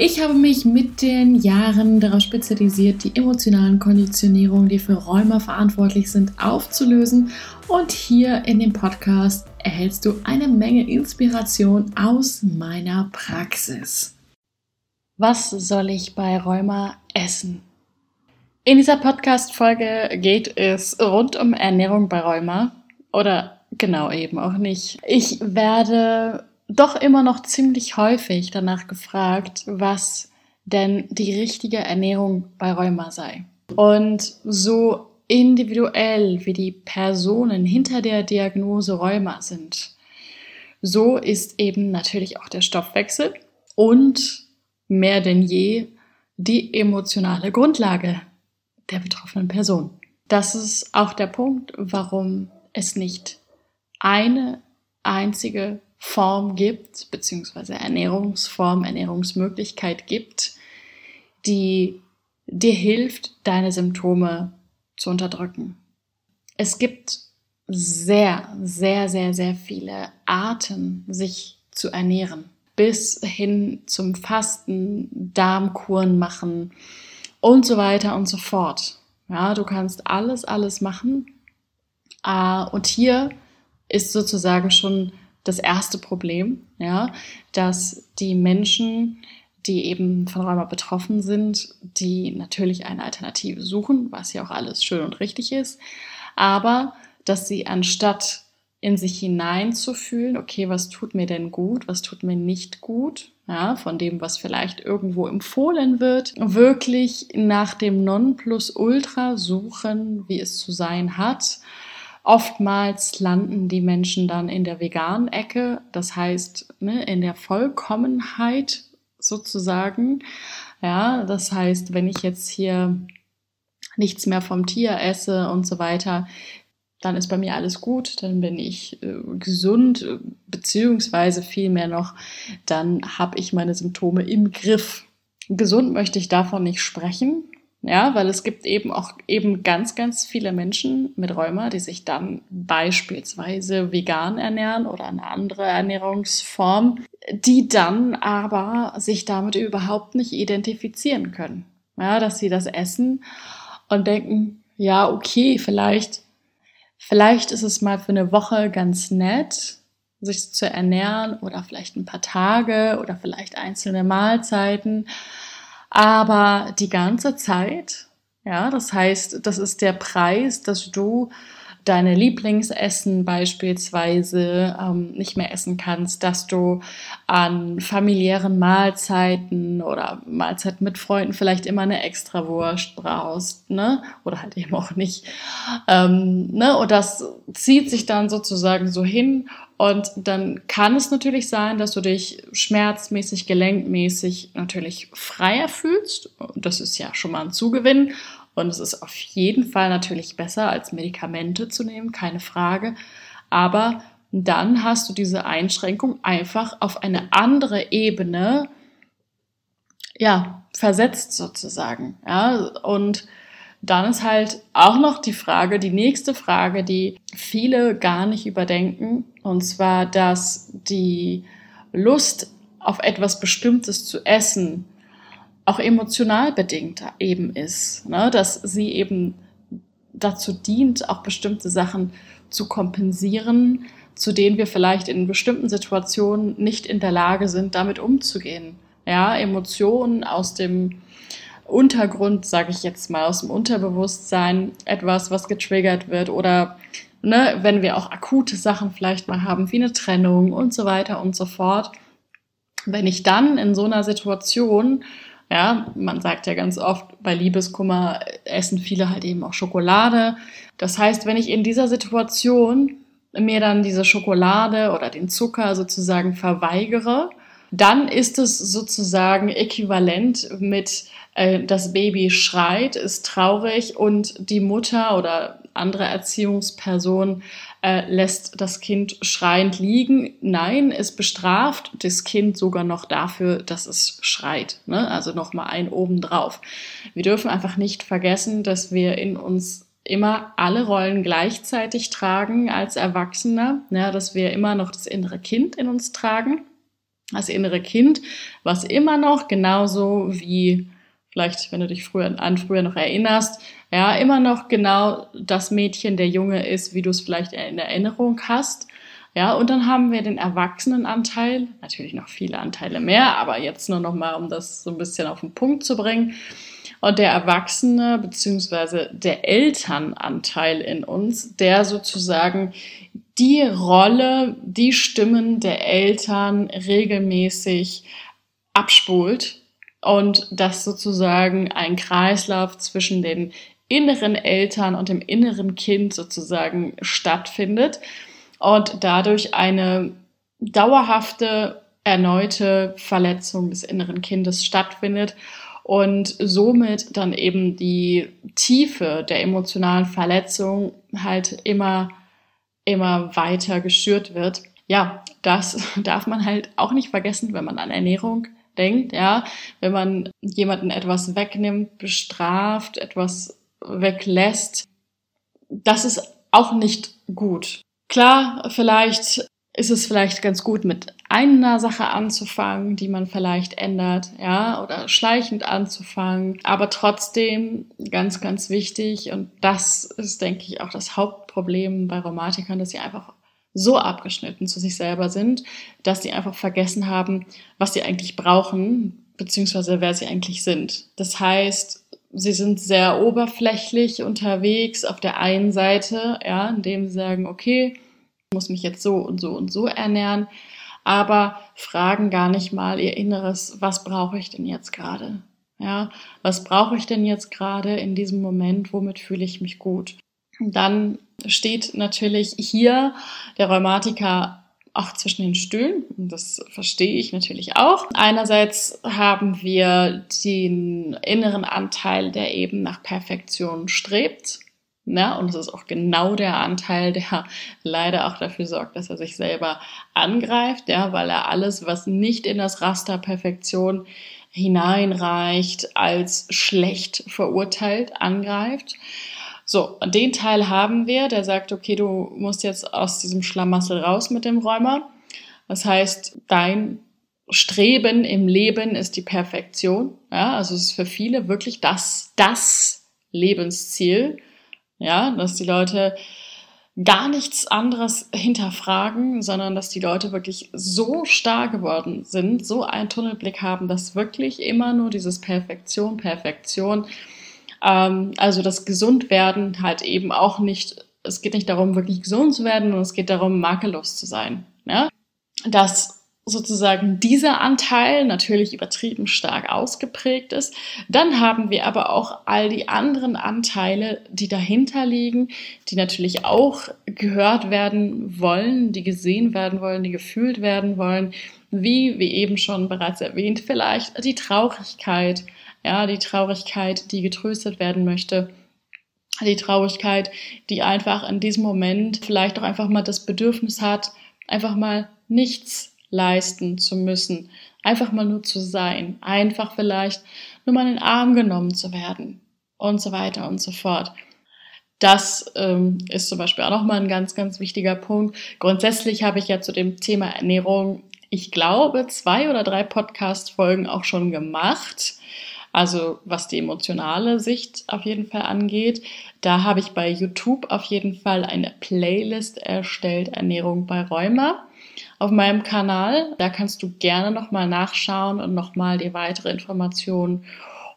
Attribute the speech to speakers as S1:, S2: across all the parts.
S1: Ich habe mich mit den Jahren darauf spezialisiert, die emotionalen Konditionierungen, die für Rheuma verantwortlich sind, aufzulösen. Und hier in dem Podcast erhältst du eine Menge Inspiration aus meiner Praxis. Was soll ich bei Rheuma essen? In dieser Podcast-Folge geht es rund um Ernährung bei Rheuma. Oder genau eben auch nicht. Ich werde doch immer noch ziemlich häufig danach gefragt, was denn die richtige Ernährung bei Rheuma sei. Und so individuell wie die Personen hinter der Diagnose Rheuma sind, so ist eben natürlich auch der Stoffwechsel und mehr denn je die emotionale Grundlage der betroffenen Person. Das ist auch der Punkt, warum es nicht eine einzige Form gibt, beziehungsweise Ernährungsform, Ernährungsmöglichkeit gibt, die dir hilft, deine Symptome zu unterdrücken. Es gibt sehr, sehr, sehr, sehr viele Arten, sich zu ernähren. Bis hin zum Fasten, Darmkuren machen und so weiter und so fort. Ja, du kannst alles, alles machen. Ah, und hier ist sozusagen schon das erste Problem, ja, dass die Menschen, die eben von Rheuma betroffen sind, die natürlich eine Alternative suchen, was ja auch alles schön und richtig ist, aber dass sie anstatt in sich hineinzufühlen, okay, was tut mir denn gut, was tut mir nicht gut, ja, von dem, was vielleicht irgendwo empfohlen wird, wirklich nach dem Nonplusultra suchen, wie es zu sein hat Oftmals landen die Menschen dann in der veganen Ecke, das heißt ne, in der Vollkommenheit sozusagen. Ja, das heißt, wenn ich jetzt hier nichts mehr vom Tier esse und so weiter, dann ist bei mir alles gut, dann bin ich äh, gesund, beziehungsweise vielmehr noch, dann habe ich meine Symptome im Griff. Gesund möchte ich davon nicht sprechen, ja, weil es gibt eben auch eben ganz, ganz viele Menschen mit Rheuma, die sich dann beispielsweise vegan ernähren oder eine andere Ernährungsform, die dann aber sich damit überhaupt nicht identifizieren können. Ja, dass sie das essen und denken, ja, okay, vielleicht, vielleicht ist es mal für eine Woche ganz nett, sich zu ernähren oder vielleicht ein paar Tage oder vielleicht einzelne Mahlzeiten. Aber die ganze Zeit, ja, das heißt, das ist der Preis, dass du deine Lieblingsessen beispielsweise ähm, nicht mehr essen kannst, dass du an familiären Mahlzeiten oder Mahlzeiten mit Freunden vielleicht immer eine Extrawurst brauchst, ne? Oder halt eben auch nicht. Ähm, ne? Und das zieht sich dann sozusagen so hin und dann kann es natürlich sein, dass du dich schmerzmäßig, gelenkmäßig natürlich freier fühlst. Das ist ja schon mal ein Zugewinn. Und es ist auf jeden Fall natürlich besser, als Medikamente zu nehmen, keine Frage. Aber dann hast du diese Einschränkung einfach auf eine andere Ebene, ja, versetzt sozusagen. Ja, und dann ist halt auch noch die Frage, die nächste Frage, die viele gar nicht überdenken, und zwar, dass die Lust auf etwas Bestimmtes zu essen auch emotional bedingt eben ist, ne? dass sie eben dazu dient, auch bestimmte Sachen zu kompensieren, zu denen wir vielleicht in bestimmten Situationen nicht in der Lage sind, damit umzugehen. Ja, Emotionen aus dem Untergrund, sage ich jetzt mal, aus dem Unterbewusstsein, etwas, was getriggert wird oder ne, wenn wir auch akute Sachen vielleicht mal haben, wie eine Trennung und so weiter und so fort. Wenn ich dann in so einer Situation, ja, man sagt ja ganz oft, bei Liebeskummer essen viele halt eben auch Schokolade. Das heißt, wenn ich in dieser Situation mir dann diese Schokolade oder den Zucker sozusagen verweigere, dann ist es sozusagen äquivalent mit äh, das Baby schreit, ist traurig und die Mutter oder andere Erziehungsperson äh, lässt das Kind schreiend liegen. Nein, es bestraft das Kind sogar noch dafür, dass es schreit. Ne? Also nochmal ein obendrauf. Wir dürfen einfach nicht vergessen, dass wir in uns immer alle Rollen gleichzeitig tragen als Erwachsener, ja, dass wir immer noch das innere Kind in uns tragen. Das innere Kind, was immer noch genauso wie vielleicht, wenn du dich früher an früher noch erinnerst, ja, immer noch genau das Mädchen, der Junge ist, wie du es vielleicht in Erinnerung hast. Ja, und dann haben wir den Erwachsenenanteil, natürlich noch viele Anteile mehr, aber jetzt nur noch mal, um das so ein bisschen auf den Punkt zu bringen. Und der Erwachsene beziehungsweise der Elternanteil in uns, der sozusagen die Rolle, die Stimmen der Eltern regelmäßig abspult und dass sozusagen ein Kreislauf zwischen den inneren Eltern und dem inneren Kind sozusagen stattfindet und dadurch eine dauerhafte erneute Verletzung des inneren Kindes stattfindet und somit dann eben die Tiefe der emotionalen Verletzung halt immer, immer weiter geschürt wird. Ja, das darf man halt auch nicht vergessen, wenn man an Ernährung denkt, ja, wenn man jemanden etwas wegnimmt, bestraft, etwas weglässt, das ist auch nicht gut. Klar, vielleicht ist es vielleicht ganz gut, mit einer Sache anzufangen, die man vielleicht ändert, ja, oder schleichend anzufangen. Aber trotzdem ganz, ganz wichtig, und das ist, denke ich, auch das Hauptproblem bei Rheumatikern, dass sie einfach so abgeschnitten zu sich selber sind, dass sie einfach vergessen haben, was sie eigentlich brauchen, beziehungsweise wer sie eigentlich sind. Das heißt, sie sind sehr oberflächlich unterwegs auf der einen Seite, ja, indem sie sagen, okay, ich muss mich jetzt so und so und so ernähren, aber fragen gar nicht mal ihr Inneres, was brauche ich denn jetzt gerade? Ja, was brauche ich denn jetzt gerade in diesem Moment? Womit fühle ich mich gut? Dann steht natürlich hier der Rheumatiker auch zwischen den Stühlen. Das verstehe ich natürlich auch. Einerseits haben wir den inneren Anteil, der eben nach Perfektion strebt. Ja, und es ist auch genau der Anteil, der leider auch dafür sorgt, dass er sich selber angreift, ja, weil er alles, was nicht in das Raster Perfektion hineinreicht, als schlecht verurteilt angreift. So, den Teil haben wir, der sagt, okay, du musst jetzt aus diesem Schlamassel raus mit dem Räumer. Das heißt, dein Streben im Leben ist die Perfektion. Ja, also es ist für viele wirklich das, das Lebensziel. Ja, dass die Leute gar nichts anderes hinterfragen, sondern dass die Leute wirklich so starr geworden sind, so einen Tunnelblick haben, dass wirklich immer nur dieses Perfektion, Perfektion. Ähm, also das Gesundwerden halt eben auch nicht, es geht nicht darum, wirklich gesund zu werden, sondern es geht darum, makellos zu sein. Ja? Dass sozusagen dieser Anteil natürlich übertrieben stark ausgeprägt ist. Dann haben wir aber auch all die anderen Anteile, die dahinter liegen, die natürlich auch gehört werden wollen, die gesehen werden wollen, die gefühlt werden wollen, wie, wie eben schon bereits erwähnt, vielleicht die Traurigkeit, ja, die Traurigkeit, die getröstet werden möchte, die Traurigkeit, die einfach in diesem Moment vielleicht auch einfach mal das Bedürfnis hat, einfach mal nichts leisten zu müssen, einfach mal nur zu sein, einfach vielleicht nur mal in den Arm genommen zu werden und so weiter und so fort. Das ähm, ist zum Beispiel auch nochmal ein ganz, ganz wichtiger Punkt. Grundsätzlich habe ich ja zu dem Thema Ernährung, ich glaube, zwei oder drei Podcast-Folgen auch schon gemacht. Also was die emotionale Sicht auf jeden Fall angeht, da habe ich bei YouTube auf jeden Fall eine Playlist erstellt, Ernährung bei Rheuma auf meinem Kanal. Da kannst du gerne nochmal nachschauen und nochmal dir weitere Informationen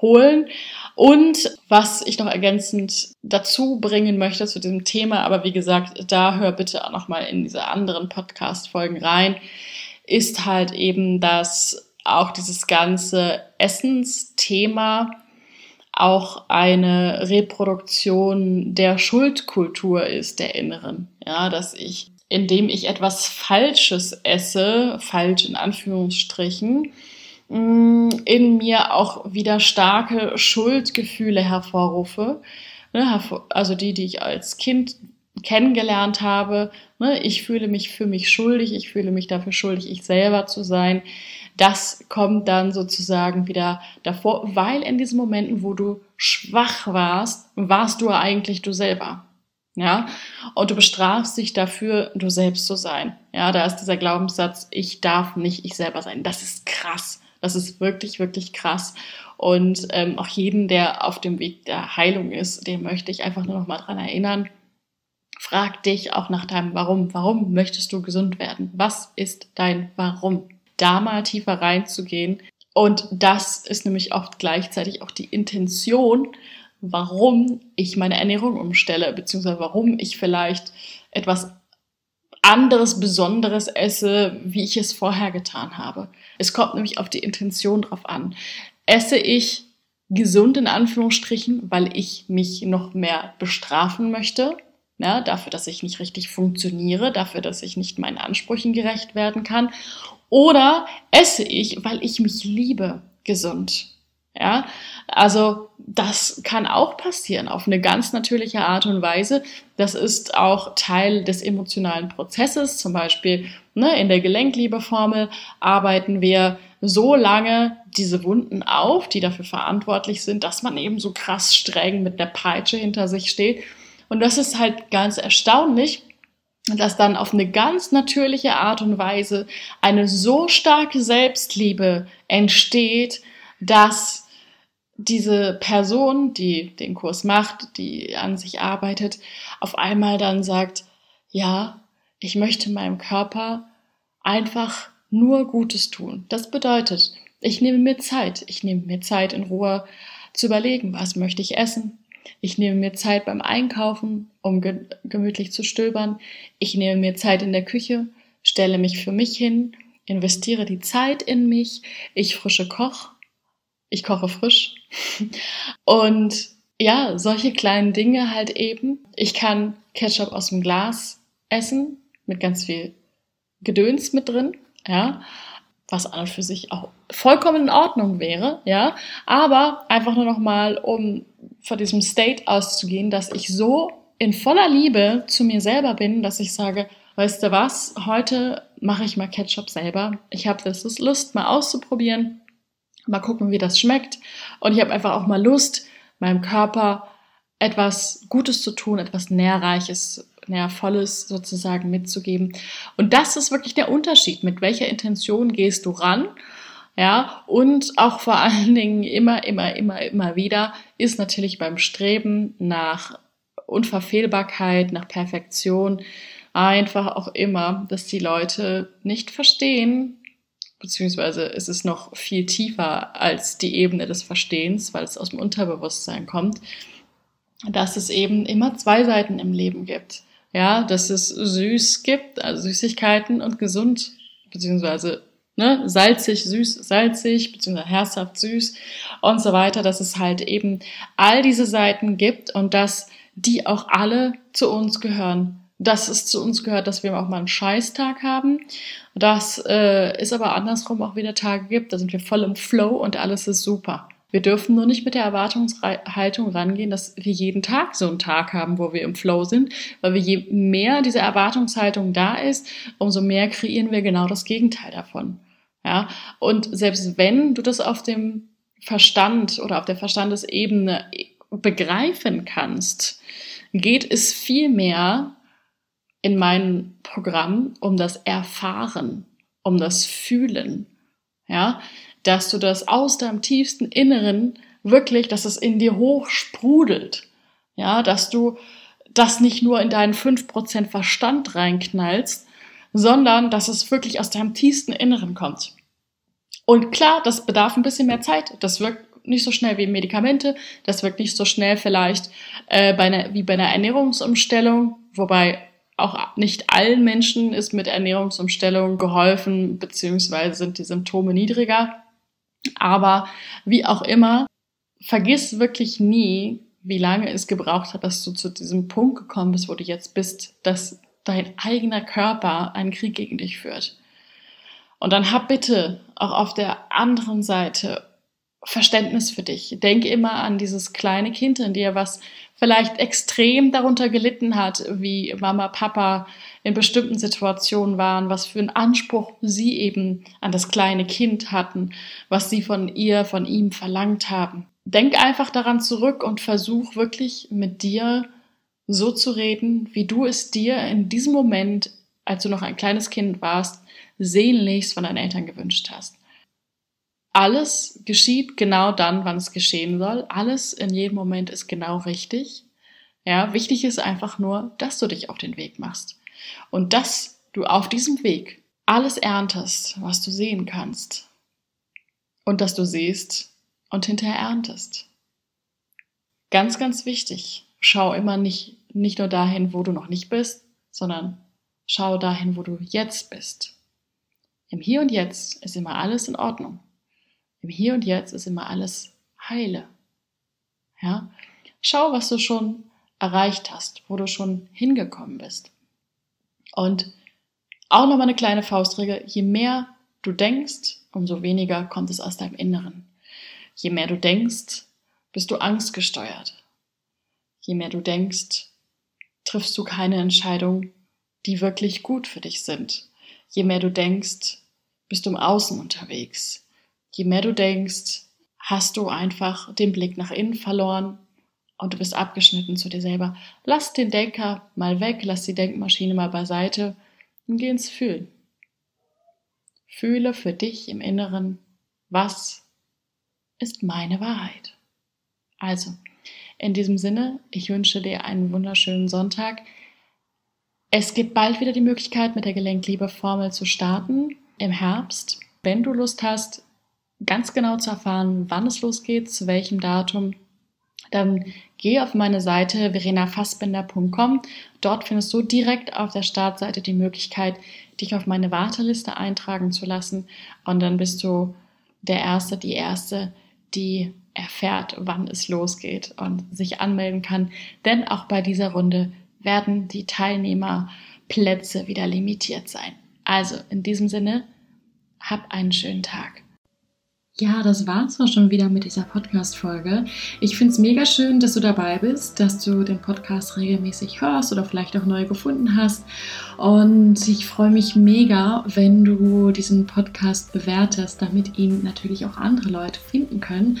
S1: holen. Und was ich noch ergänzend dazu bringen möchte zu diesem Thema, aber wie gesagt, da hör bitte auch nochmal in diese anderen Podcast-Folgen rein, ist halt eben, dass auch dieses ganze Essensthema auch eine Reproduktion der Schuldkultur ist, der Inneren. Ja, dass ich indem ich etwas Falsches esse, falsch in Anführungsstrichen, mm, in mir auch wieder starke Schuldgefühle hervorrufe. Ne, also die, die ich als Kind kennengelernt habe. Ne, ich fühle mich für mich schuldig, ich fühle mich dafür schuldig, ich selber zu sein. Das kommt dann sozusagen wieder davor, weil in diesen Momenten, wo du schwach warst, warst du eigentlich du selber. Ja, und du bestrafst dich dafür, du selbst zu sein. Ja, da ist dieser Glaubenssatz, ich darf nicht ich selber sein. Das ist krass. Das ist wirklich, wirklich krass. Und ähm, auch jeden, der auf dem Weg der Heilung ist, den möchte ich einfach nur noch mal dran erinnern. Frag dich auch nach deinem Warum. Warum möchtest du gesund werden? Was ist dein Warum? Da mal tiefer reinzugehen. Und das ist nämlich oft gleichzeitig auch die Intention, warum ich meine Ernährung umstelle, beziehungsweise warum ich vielleicht etwas anderes, Besonderes esse, wie ich es vorher getan habe. Es kommt nämlich auf die Intention drauf an. Esse ich gesund in Anführungsstrichen, weil ich mich noch mehr bestrafen möchte, ja, dafür, dass ich nicht richtig funktioniere, dafür, dass ich nicht meinen Ansprüchen gerecht werden kann, oder esse ich, weil ich mich liebe, gesund. Ja, also das kann auch passieren auf eine ganz natürliche Art und Weise. Das ist auch Teil des emotionalen Prozesses. Zum Beispiel ne, in der Gelenkliebeformel arbeiten wir so lange diese Wunden auf, die dafür verantwortlich sind, dass man eben so krass streng mit der Peitsche hinter sich steht. Und das ist halt ganz erstaunlich, dass dann auf eine ganz natürliche Art und Weise eine so starke Selbstliebe entsteht, dass diese Person, die den Kurs macht, die an sich arbeitet, auf einmal dann sagt, ja, ich möchte meinem Körper einfach nur Gutes tun. Das bedeutet, ich nehme mir Zeit. Ich nehme mir Zeit in Ruhe zu überlegen, was möchte ich essen. Ich nehme mir Zeit beim Einkaufen, um ge gemütlich zu stöbern. Ich nehme mir Zeit in der Küche, stelle mich für mich hin, investiere die Zeit in mich. Ich frische Koch ich koche frisch. Und ja, solche kleinen Dinge halt eben. Ich kann Ketchup aus dem Glas essen mit ganz viel Gedöns mit drin, ja, was an und für sich auch vollkommen in Ordnung wäre, ja, aber einfach nur noch mal, um von diesem State auszugehen, dass ich so in voller Liebe zu mir selber bin, dass ich sage, weißt du was, heute mache ich mal Ketchup selber. Ich habe das Lust mal auszuprobieren Mal gucken, wie das schmeckt. Und ich habe einfach auch mal Lust, meinem Körper etwas Gutes zu tun, etwas Nährreiches, Nährvolles sozusagen mitzugeben. Und das ist wirklich der Unterschied. Mit welcher Intention gehst du ran? Ja, und auch vor allen Dingen immer, immer, immer, immer wieder ist natürlich beim Streben nach Unverfehlbarkeit, nach Perfektion einfach auch immer, dass die Leute nicht verstehen, beziehungsweise ist es noch viel tiefer als die Ebene des Verstehens, weil es aus dem Unterbewusstsein kommt, dass es eben immer zwei Seiten im Leben gibt. Ja, dass es süß gibt, also Süßigkeiten und gesund, beziehungsweise ne, salzig, süß, salzig, beziehungsweise herzhaft, süß und so weiter, dass es halt eben all diese Seiten gibt und dass die auch alle zu uns gehören dass es zu uns gehört, dass wir auch mal einen Scheißtag haben. Dass äh, es aber andersrum auch wieder Tage gibt, da sind wir voll im Flow und alles ist super. Wir dürfen nur nicht mit der Erwartungshaltung rangehen, dass wir jeden Tag so einen Tag haben, wo wir im Flow sind, weil wir je mehr diese Erwartungshaltung da ist, umso mehr kreieren wir genau das Gegenteil davon. Ja, und selbst wenn du das auf dem Verstand oder auf der Verstandesebene begreifen kannst, geht es viel mehr in meinem Programm um das Erfahren, um das Fühlen, ja, dass du das aus deinem tiefsten Inneren wirklich, dass es in dir hochsprudelt, ja, dass du das nicht nur in deinen fünf Prozent Verstand reinknallst, sondern dass es wirklich aus deinem tiefsten Inneren kommt. Und klar, das bedarf ein bisschen mehr Zeit. Das wirkt nicht so schnell wie Medikamente. Das wirkt nicht so schnell vielleicht äh, bei einer, wie bei einer Ernährungsumstellung. Wobei auch nicht allen Menschen ist mit Ernährungsumstellung geholfen, beziehungsweise sind die Symptome niedriger. Aber wie auch immer, vergiss wirklich nie, wie lange es gebraucht hat, dass du zu diesem Punkt gekommen bist, wo du jetzt bist, dass dein eigener Körper einen Krieg gegen dich führt. Und dann hab bitte auch auf der anderen Seite Verständnis für dich. Denk immer an dieses kleine Kind in dir, was vielleicht extrem darunter gelitten hat, wie Mama, Papa in bestimmten Situationen waren, was für einen Anspruch sie eben an das kleine Kind hatten, was sie von ihr, von ihm verlangt haben. Denk einfach daran zurück und versuch wirklich mit dir so zu reden, wie du es dir in diesem Moment, als du noch ein kleines Kind warst, sehnlichst von deinen Eltern gewünscht hast. Alles geschieht genau dann, wann es geschehen soll. Alles in jedem Moment ist genau richtig. Ja, wichtig ist einfach nur, dass du dich auf den Weg machst. Und dass du auf diesem Weg alles erntest, was du sehen kannst. Und dass du siehst und hinterher erntest. Ganz, ganz wichtig. Schau immer nicht, nicht nur dahin, wo du noch nicht bist, sondern schau dahin, wo du jetzt bist. Im Hier und Jetzt ist immer alles in Ordnung. Im Hier und Jetzt ist immer alles heile. Ja? Schau, was du schon erreicht hast, wo du schon hingekommen bist. Und auch nochmal eine kleine Faustregel, je mehr du denkst, umso weniger kommt es aus deinem Inneren. Je mehr du denkst, bist du angstgesteuert. Je mehr du denkst, triffst du keine Entscheidungen, die wirklich gut für dich sind. Je mehr du denkst, bist du im Außen unterwegs je mehr du denkst, hast du einfach den Blick nach innen verloren und du bist abgeschnitten zu dir selber. Lass den Denker mal weg, lass die Denkmaschine mal beiseite und geh ins Fühlen. Fühle für dich im Inneren, was ist meine Wahrheit. Also, in diesem Sinne, ich wünsche dir einen wunderschönen Sonntag. Es gibt bald wieder die Möglichkeit, mit der Gelenkliebe-Formel zu starten im Herbst. Wenn du Lust hast, ganz genau zu erfahren, wann es losgeht, zu welchem Datum, dann geh auf meine Seite verenafassbinder.com. Dort findest du direkt auf der Startseite die Möglichkeit, dich auf meine Warteliste eintragen zu lassen. Und dann bist du der Erste, die Erste, die erfährt, wann es losgeht und sich anmelden kann. Denn auch bei dieser Runde werden die Teilnehmerplätze wieder limitiert sein. Also in diesem Sinne, hab einen schönen Tag. Ja, das war's auch schon wieder mit dieser Podcast-Folge. Ich finde es mega schön, dass du dabei bist, dass du den Podcast regelmäßig hörst oder vielleicht auch neu gefunden hast. Und ich freue mich mega, wenn du diesen Podcast bewertest, damit ihn natürlich auch andere Leute finden können.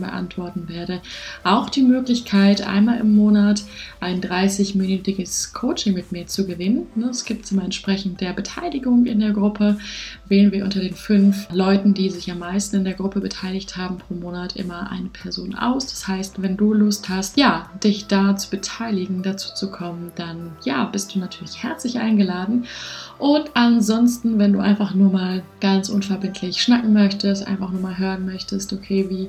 S1: Fragen beantworten werde. Auch die Möglichkeit, einmal im Monat ein 30-minütiges Coaching mit mir zu gewinnen. Es gibt immer entsprechend der Beteiligung in der Gruppe. Wählen wir unter den fünf Leuten, die sich am meisten in der Gruppe beteiligt haben, pro Monat immer eine Person aus. Das heißt, wenn du Lust hast, ja, dich da zu beteiligen, dazu zu kommen, dann ja, bist du natürlich herzlich eingeladen. Und ansonsten, wenn du einfach nur mal ganz unverbindlich schnacken möchtest, einfach nur mal hören möchtest, okay, wie